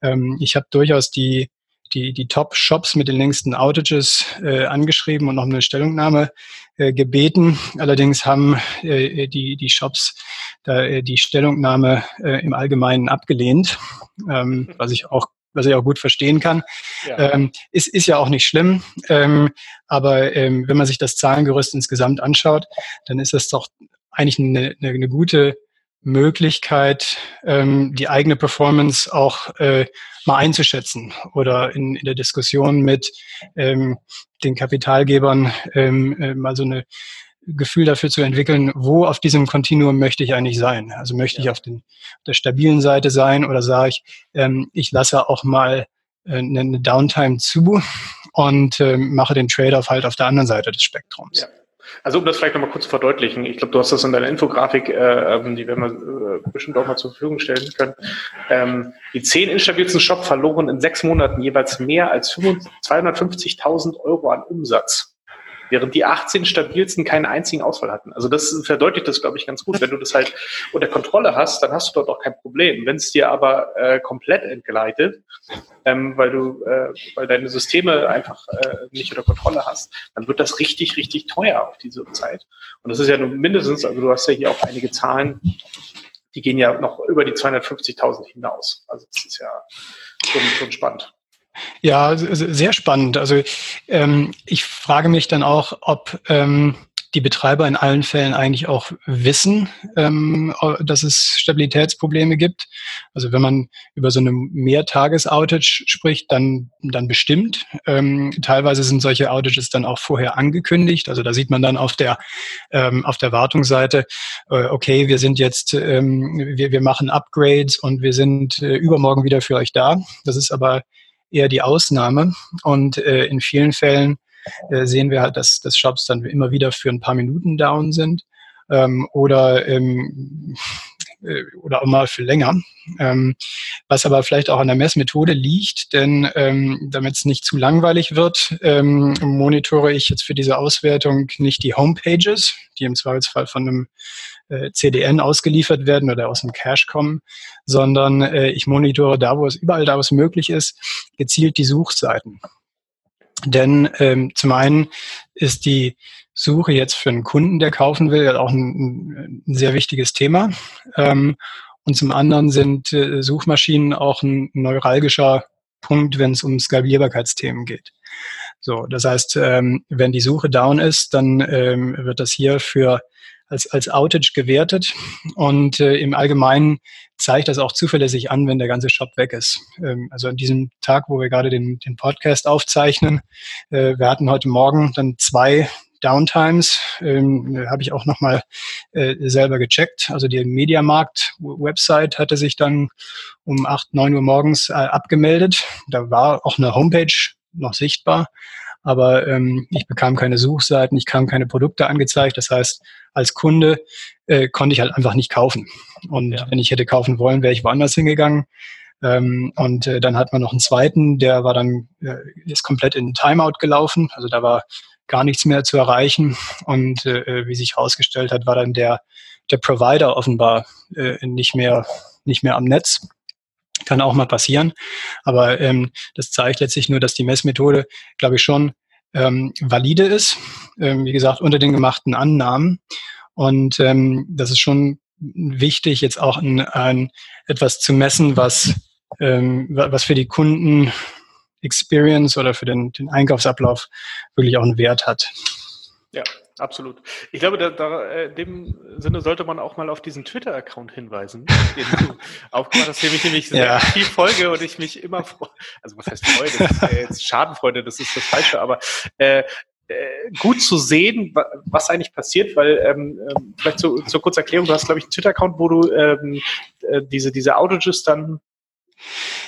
Ähm, ich habe durchaus die die, die Top-Shops mit den längsten Outages äh, angeschrieben und noch eine Stellungnahme äh, gebeten. Allerdings haben äh, die, die Shops da, äh, die Stellungnahme äh, im Allgemeinen abgelehnt, ähm, was ich auch was ich auch gut verstehen kann. Ja. Ähm, ist, ist ja auch nicht schlimm. Ähm, aber ähm, wenn man sich das Zahlengerüst insgesamt anschaut, dann ist das doch eigentlich eine, eine, eine gute Möglichkeit, ähm, die eigene Performance auch äh, mal einzuschätzen oder in, in der Diskussion mit ähm, den Kapitalgebern ähm, äh, mal so eine Gefühl dafür zu entwickeln, wo auf diesem Kontinuum möchte ich eigentlich sein. Also möchte ja. ich auf, den, auf der stabilen Seite sein oder sage ich, ähm, ich lasse auch mal äh, eine Downtime zu *laughs* und äh, mache den Trade-off halt auf der anderen Seite des Spektrums. Ja. Also um das vielleicht nochmal kurz zu verdeutlichen, ich glaube, du hast das in deiner Infografik, äh, ähm, die werden wir äh, bestimmt auch mal zur Verfügung stellen können. Ähm, die zehn instabilsten Shop verloren in sechs Monaten jeweils mehr als 250.000 Euro an Umsatz während die 18 stabilsten keinen einzigen Ausfall hatten. Also das verdeutlicht das, glaube ich, ganz gut. Wenn du das halt unter Kontrolle hast, dann hast du dort auch kein Problem. Wenn es dir aber äh, komplett entgleitet, ähm, weil du, äh, weil deine Systeme einfach äh, nicht unter Kontrolle hast, dann wird das richtig, richtig teuer auf diese Zeit. Und das ist ja nur mindestens, also du hast ja hier auch einige Zahlen, die gehen ja noch über die 250.000 hinaus. Also das ist ja schon, schon spannend. Ja, sehr spannend. Also ähm, ich frage mich dann auch, ob ähm, die Betreiber in allen Fällen eigentlich auch wissen, ähm, dass es Stabilitätsprobleme gibt. Also wenn man über so eine Mehrtages-Outage spricht, dann, dann bestimmt. Ähm, teilweise sind solche Outages dann auch vorher angekündigt. Also da sieht man dann auf der, ähm, auf der Wartungsseite, äh, okay, wir sind jetzt, ähm, wir, wir machen Upgrades und wir sind äh, übermorgen wieder für euch da. Das ist aber eher die Ausnahme. Und äh, in vielen Fällen äh, sehen wir halt, dass, dass Shops dann immer wieder für ein paar Minuten down sind ähm, oder, ähm, äh, oder auch mal für länger. Ähm, was aber vielleicht auch an der Messmethode liegt, denn ähm, damit es nicht zu langweilig wird, ähm, monitore ich jetzt für diese Auswertung nicht die Homepages, die im Zweifelsfall von einem äh, CDN ausgeliefert werden oder aus dem Cache kommen, sondern äh, ich monitore da, wo es überall da, wo es möglich ist, gezielt die Suchseiten. Denn ähm, zum einen ist die Suche jetzt für einen Kunden, der kaufen will, auch ein, ein sehr wichtiges Thema. Ähm, und zum anderen sind äh, Suchmaschinen auch ein neuralgischer Punkt, wenn es um Skalierbarkeitsthemen geht. So, das heißt, ähm, wenn die Suche down ist, dann ähm, wird das hier für als, als Outage gewertet und äh, im Allgemeinen zeigt das auch zuverlässig an, wenn der ganze Shop weg ist. Ähm, also an diesem Tag, wo wir gerade den, den Podcast aufzeichnen, äh, wir hatten heute Morgen dann zwei Downtimes, ähm, habe ich auch nochmal äh, selber gecheckt. Also die Mediamarkt-Website hatte sich dann um 8, 9 Uhr morgens äh, abgemeldet. Da war auch eine Homepage noch sichtbar aber ähm, ich bekam keine Suchseiten, ich kam keine Produkte angezeigt. Das heißt, als Kunde äh, konnte ich halt einfach nicht kaufen. Und ja. wenn ich hätte kaufen wollen, wäre ich woanders hingegangen. Ähm, und äh, dann hat man noch einen zweiten, der war dann, äh, ist komplett in Timeout gelaufen. Also da war gar nichts mehr zu erreichen. Und äh, wie sich herausgestellt hat, war dann der, der Provider offenbar äh, nicht mehr, nicht mehr am Netz. Kann auch mal passieren. Aber ähm, das zeigt letztlich nur, dass die Messmethode, glaube ich, schon ähm, valide ist. Ähm, wie gesagt, unter den gemachten Annahmen. Und ähm, das ist schon wichtig, jetzt auch ein, ein etwas zu messen, was, ähm, was für die Kunden Experience oder für den, den Einkaufsablauf wirklich auch einen Wert hat. Ja, absolut. Ich glaube, da, da, in dem Sinne sollte man auch mal auf diesen Twitter-Account hinweisen, den du *laughs* aufgemacht hast, dem ich nämlich sehr ja. aktiv folge und ich mich immer freue. Also was heißt Freude? Das ist ja jetzt Schadenfreude, das ist das Falsche, aber äh, äh, gut zu sehen, was eigentlich passiert, weil ähm, ähm, vielleicht zu, zur Kurzerklärung, du hast, glaube ich, einen Twitter-Account, wo du ähm, äh, diese, diese Outages dann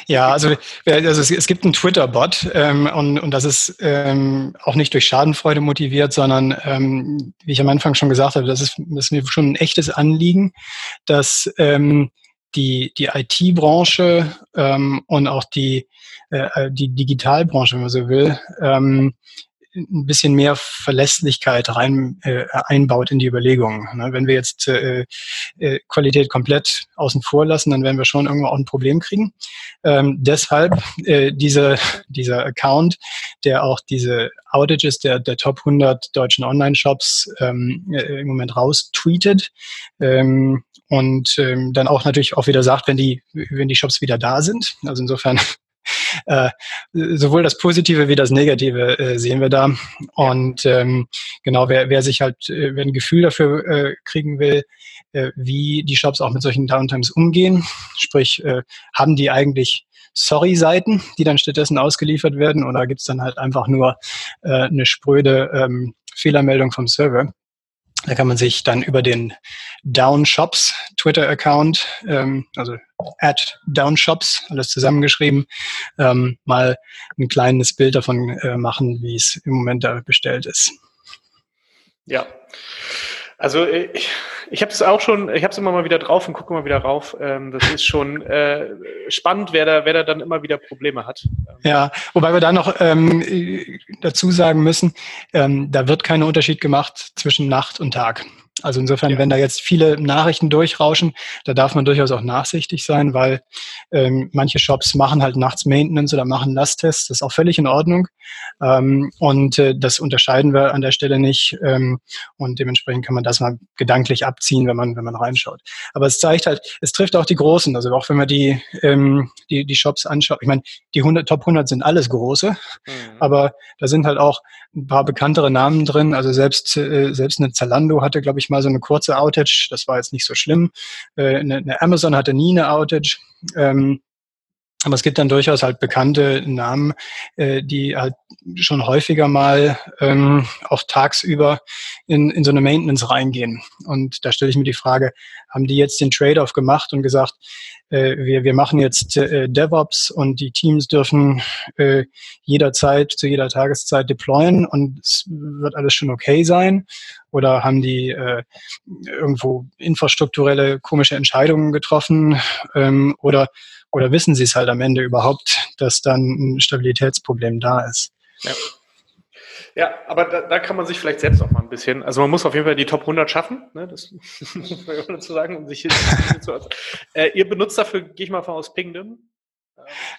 ja, also, also es, gibt einen Twitter-Bot ähm, und, und das ist ähm, auch nicht durch Schadenfreude motiviert, sondern ähm, wie ich am Anfang schon gesagt habe, das ist, das ist mir schon ein echtes Anliegen, dass ähm, die, die IT-Branche ähm, und auch die, äh, die Digitalbranche, wenn man so will, ähm, ein bisschen mehr Verlässlichkeit rein äh, einbaut in die Überlegungen. Ne? Wenn wir jetzt äh, äh, Qualität komplett außen vor lassen, dann werden wir schon irgendwo auch ein Problem kriegen. Ähm, deshalb äh, diese, dieser Account, der auch diese Outages der, der Top 100 deutschen Online-Shops ähm, äh, im Moment raus tweetet ähm, und ähm, dann auch natürlich auch wieder sagt, wenn die, wenn die Shops wieder da sind. Also insofern äh, sowohl das Positive wie das Negative äh, sehen wir da. Und ähm, genau, wer, wer sich halt, äh, wer ein Gefühl dafür äh, kriegen will, äh, wie die Shops auch mit solchen Downtimes umgehen, sprich, äh, haben die eigentlich Sorry-Seiten, die dann stattdessen ausgeliefert werden, oder gibt es dann halt einfach nur äh, eine spröde ähm, Fehlermeldung vom Server? Da kann man sich dann über den Downshops Twitter-Account, ähm, also at Downshops, alles zusammengeschrieben, ähm, mal ein kleines Bild davon äh, machen, wie es im Moment da bestellt ist. Ja, also äh, ich, ich habe es auch schon, ich habe es immer mal wieder drauf und gucke immer wieder rauf. Ähm, das ist schon äh, spannend, wer da, wer da dann immer wieder Probleme hat. Ja, wobei wir da noch ähm, dazu sagen müssen, ähm, da wird kein Unterschied gemacht zwischen Nacht und Tag. Also insofern, ja. wenn da jetzt viele Nachrichten durchrauschen, da darf man durchaus auch nachsichtig sein, weil ähm, manche Shops machen halt nachts Maintenance oder machen Lasttests. Das ist auch völlig in Ordnung. Ähm, und äh, das unterscheiden wir an der Stelle nicht. Ähm, und dementsprechend kann man das mal gedanklich abziehen, wenn man, wenn man reinschaut. Aber es zeigt halt, es trifft auch die Großen. Also auch wenn man die, ähm, die, die Shops anschaut. Ich meine, die 100, Top 100 sind alles große, mhm. aber da sind halt auch ein paar bekanntere Namen drin. Also selbst, äh, selbst eine Zalando hatte, glaube ich, mal so eine kurze Outage. Das war jetzt nicht so schlimm. Äh, eine, eine Amazon hatte nie eine Outage. Ähm, aber es gibt dann durchaus halt bekannte Namen, äh, die halt schon häufiger mal ähm, auch tagsüber in, in so eine Maintenance reingehen. Und da stelle ich mir die Frage, haben die jetzt den Trade-off gemacht und gesagt, äh, wir, wir machen jetzt äh, DevOps und die Teams dürfen äh, jederzeit, zu jeder Tageszeit deployen und es wird alles schon okay sein? Oder haben die äh, irgendwo infrastrukturelle komische Entscheidungen getroffen? Ähm, oder oder wissen sie es halt am Ende überhaupt, dass dann ein Stabilitätsproblem da ist? Ja. Ja, aber da, da, kann man sich vielleicht selbst auch mal ein bisschen, also man muss auf jeden Fall die Top 100 schaffen, ne, das *laughs* muss man dazu sagen, um sich hier *laughs* zu äh, Ihr benutzt dafür, gehe ich mal von aus, Pingdom.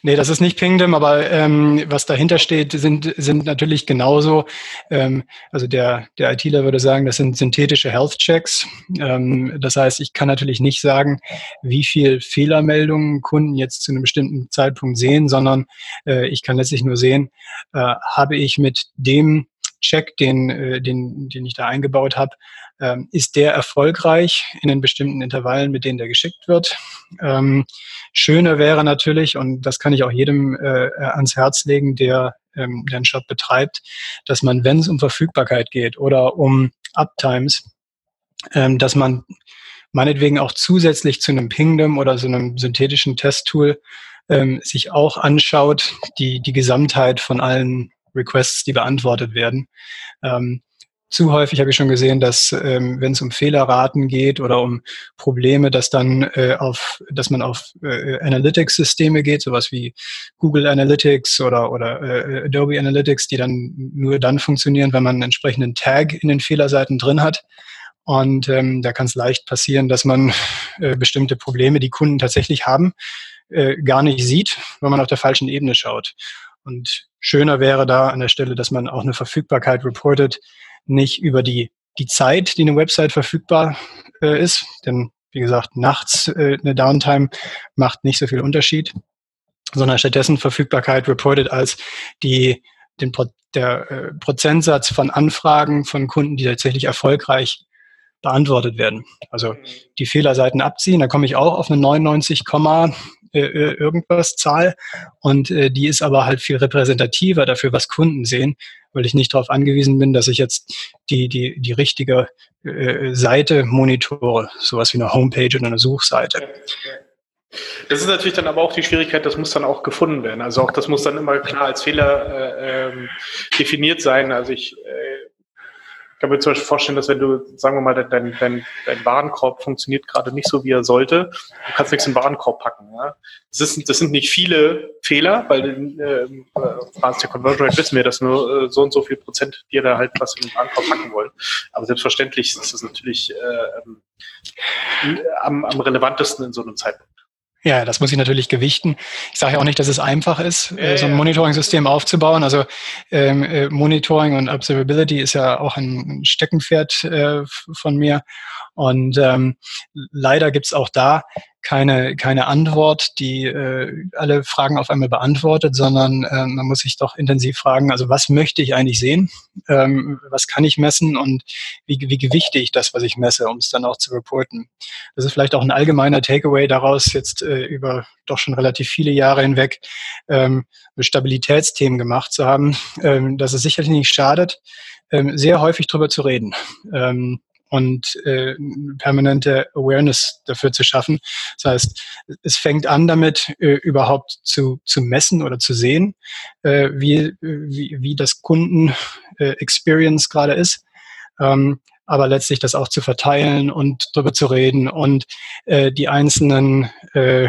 Nee, das ist nicht Pingdom, aber ähm, was dahinter steht, sind, sind natürlich genauso, ähm, also der, der ITler würde sagen, das sind synthetische Health Checks. Ähm, das heißt, ich kann natürlich nicht sagen, wie viel Fehlermeldungen Kunden jetzt zu einem bestimmten Zeitpunkt sehen, sondern äh, ich kann letztlich nur sehen, äh, habe ich mit dem Check, den, äh, den, den ich da eingebaut habe, ähm, ist der erfolgreich in den bestimmten Intervallen, mit denen der geschickt wird. Ähm, schöner wäre natürlich, und das kann ich auch jedem äh, ans Herz legen, der, ähm, einen Shop betreibt, dass man, wenn es um Verfügbarkeit geht oder um Uptimes, ähm, dass man meinetwegen auch zusätzlich zu einem Pingdom oder so einem synthetischen Testtool ähm, sich auch anschaut, die, die Gesamtheit von allen Requests, die beantwortet werden. Ähm, zu häufig habe ich schon gesehen, dass ähm, wenn es um Fehlerraten geht oder um Probleme, dass dann äh, auf, dass man auf äh, Analytics-Systeme geht, sowas wie Google Analytics oder oder äh, Adobe Analytics, die dann nur dann funktionieren, wenn man einen entsprechenden Tag in den Fehlerseiten drin hat. Und ähm, da kann es leicht passieren, dass man äh, bestimmte Probleme, die Kunden tatsächlich haben, äh, gar nicht sieht, wenn man auf der falschen Ebene schaut. Und schöner wäre da an der Stelle, dass man auch eine Verfügbarkeit reportet, nicht über die, die Zeit, die eine Website verfügbar äh, ist. Denn wie gesagt, nachts äh, eine Downtime macht nicht so viel Unterschied, sondern stattdessen Verfügbarkeit reported als die den Pro der äh, Prozentsatz von Anfragen von Kunden, die tatsächlich erfolgreich beantwortet werden. Also die Fehlerseiten abziehen, da komme ich auch auf eine 99, äh, äh, irgendwas Zahl und äh, die ist aber halt viel repräsentativer dafür, was Kunden sehen, weil ich nicht darauf angewiesen bin, dass ich jetzt die, die, die richtige äh, Seite monitore, sowas wie eine Homepage oder eine Suchseite. Das ist natürlich dann aber auch die Schwierigkeit, das muss dann auch gefunden werden. Also auch das muss dann immer klar als Fehler äh, ähm, definiert sein. Also ich äh, kann mir zum Beispiel vorstellen, dass wenn du, sagen wir mal, dein, dein, dein Warenkorb funktioniert gerade nicht so, wie er sollte, du kannst nichts in den Warenkorb packen. Ja? Das, ist, das sind nicht viele Fehler, weil äh, äh, der Conversion Rate wissen wir, dass nur äh, so und so viel Prozent dir da halt was in den Warenkorb packen wollen. Aber selbstverständlich ist das natürlich äh, ähm, am, am relevantesten in so einem Zeitpunkt. Ja, das muss ich natürlich gewichten. Ich sage ja auch nicht, dass es einfach ist, äh, so ein Monitoring-System aufzubauen. Also ähm, äh, Monitoring und Observability ist ja auch ein Steckenpferd äh, von mir. Und ähm, leider gibt's auch da keine, keine Antwort, die äh, alle Fragen auf einmal beantwortet, sondern äh, man muss sich doch intensiv fragen, also was möchte ich eigentlich sehen, ähm, was kann ich messen und wie, wie gewichte ich das, was ich messe, um es dann auch zu reporten. Das ist vielleicht auch ein allgemeiner Takeaway daraus, jetzt äh, über doch schon relativ viele Jahre hinweg ähm, Stabilitätsthemen gemacht zu haben, ähm, dass es sicherlich nicht schadet, ähm, sehr häufig drüber zu reden. Ähm, und äh, permanente Awareness dafür zu schaffen. Das heißt, es fängt an damit, äh, überhaupt zu, zu messen oder zu sehen, äh, wie, wie, wie das Kunden-Experience äh, gerade ist. Ähm, aber letztlich das auch zu verteilen und darüber zu reden und äh, die einzelnen äh,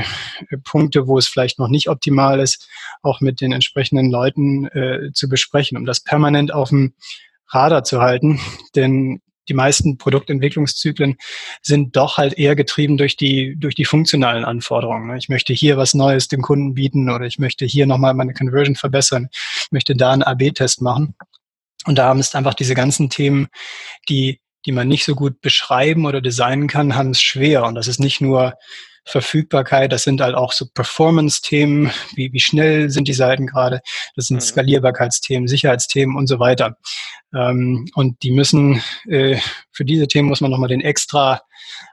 Punkte, wo es vielleicht noch nicht optimal ist, auch mit den entsprechenden Leuten äh, zu besprechen, um das permanent auf dem Radar zu halten. Denn die meisten Produktentwicklungszyklen sind doch halt eher getrieben durch die, durch die funktionalen Anforderungen. Ne? Ich möchte hier was Neues dem Kunden bieten oder ich möchte hier nochmal meine Conversion verbessern, ich möchte da einen AB-Test machen. Und da haben es einfach diese ganzen Themen, die, die man nicht so gut beschreiben oder designen kann, haben es schwer. Und das ist nicht nur Verfügbarkeit, das sind halt auch so Performance-Themen, wie, wie schnell sind die Seiten gerade, das sind mhm. Skalierbarkeitsthemen, Sicherheitsthemen und so weiter. Ähm, und die müssen, äh, für diese Themen muss man nochmal den extra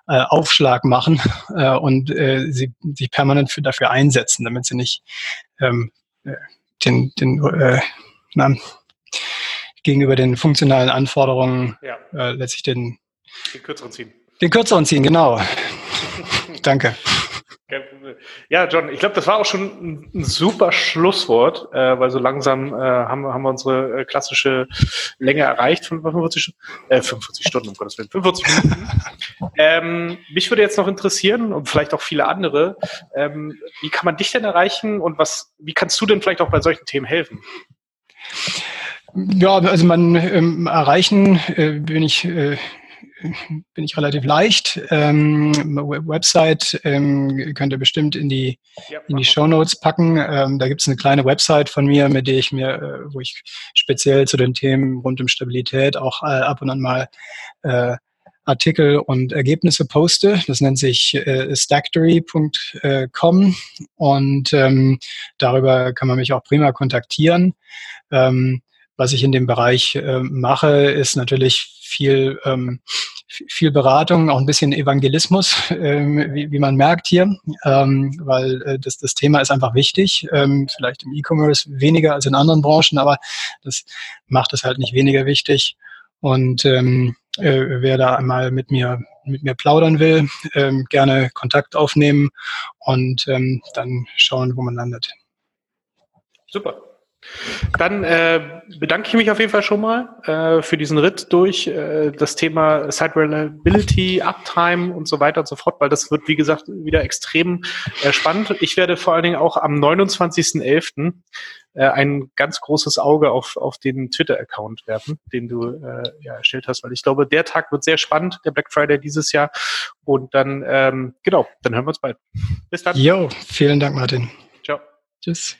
äh, Aufschlag machen äh, und äh, sie sich permanent für, dafür einsetzen, damit sie nicht ähm, äh, den, den äh, na, gegenüber den funktionalen Anforderungen ja. äh, letztlich den, den kürzeren ziehen. Den kürzeren ziehen, genau. Danke. Ja, John, ich glaube, das war auch schon ein, ein super Schlusswort, äh, weil so langsam äh, haben, haben wir unsere äh, klassische Länge erreicht, 45, äh, 45 Stunden, um Gottes Willen, 45 Minuten. *laughs* ähm, mich würde jetzt noch interessieren und vielleicht auch viele andere, ähm, wie kann man dich denn erreichen und was, wie kannst du denn vielleicht auch bei solchen Themen helfen? Ja, also man ähm, erreichen äh, bin ich äh, *laughs* bin ich relativ leicht. Ähm, Website ähm, könnt ihr bestimmt in die, ja, in die Show Notes packen. Ähm, da gibt es eine kleine Website von mir, mit der ich mir, äh, wo ich speziell zu den Themen rund um Stabilität auch äh, ab und an mal äh, Artikel und Ergebnisse poste. Das nennt sich äh, stacktory.com und ähm, darüber kann man mich auch prima kontaktieren. Ähm, was ich in dem Bereich äh, mache, ist natürlich viel, ähm, viel Beratung, auch ein bisschen Evangelismus, *laughs* ähm, wie, wie man merkt hier, ähm, weil äh, das, das Thema ist einfach wichtig. Ähm, vielleicht im E-Commerce weniger als in anderen Branchen, aber das macht es halt nicht weniger wichtig. Und ähm, äh, wer da einmal mit mir mit mir plaudern will, ähm, gerne Kontakt aufnehmen und dann schauen, wo man landet. Super. Dann äh, bedanke ich mich auf jeden Fall schon mal äh, für diesen Ritt durch äh, das Thema Site Reliability, Uptime und so weiter und so fort, weil das wird, wie gesagt, wieder extrem äh, spannend. Ich werde vor allen Dingen auch am 29.11. Äh, ein ganz großes Auge auf, auf den Twitter-Account werfen, den du äh, ja, erstellt hast, weil ich glaube, der Tag wird sehr spannend, der Black Friday dieses Jahr. Und dann, ähm, genau, dann hören wir uns bald. Bis dann. Jo, vielen Dank, Martin. Ciao. Tschüss.